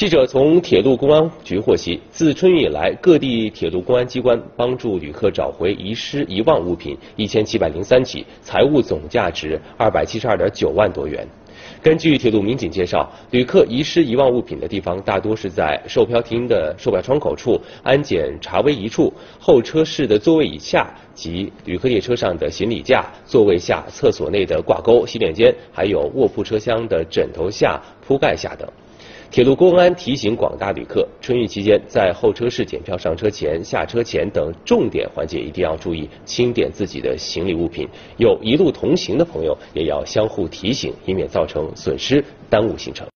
记者从铁路公安局获悉，自春运以来，各地铁路公安机关帮助旅客找回遗失、遗忘物品一千七百零三起，财物总价值二百七十二点九万多元。根据铁路民警介绍，旅客遗失、遗忘物品的地方大多是在售票厅的售票窗口处、安检查危仪处、候车室的座位以下及旅客列车上的行李架、座位下、厕所内的挂钩、洗脸间，还有卧铺车厢的枕头下、铺盖下等。铁路公安提醒广大旅客，春运期间在候车室检票、上车前、下车前等重点环节一定要注意清点自己的行李物品。有一路同行的朋友也要相互提醒，以免造成损失，耽误行程。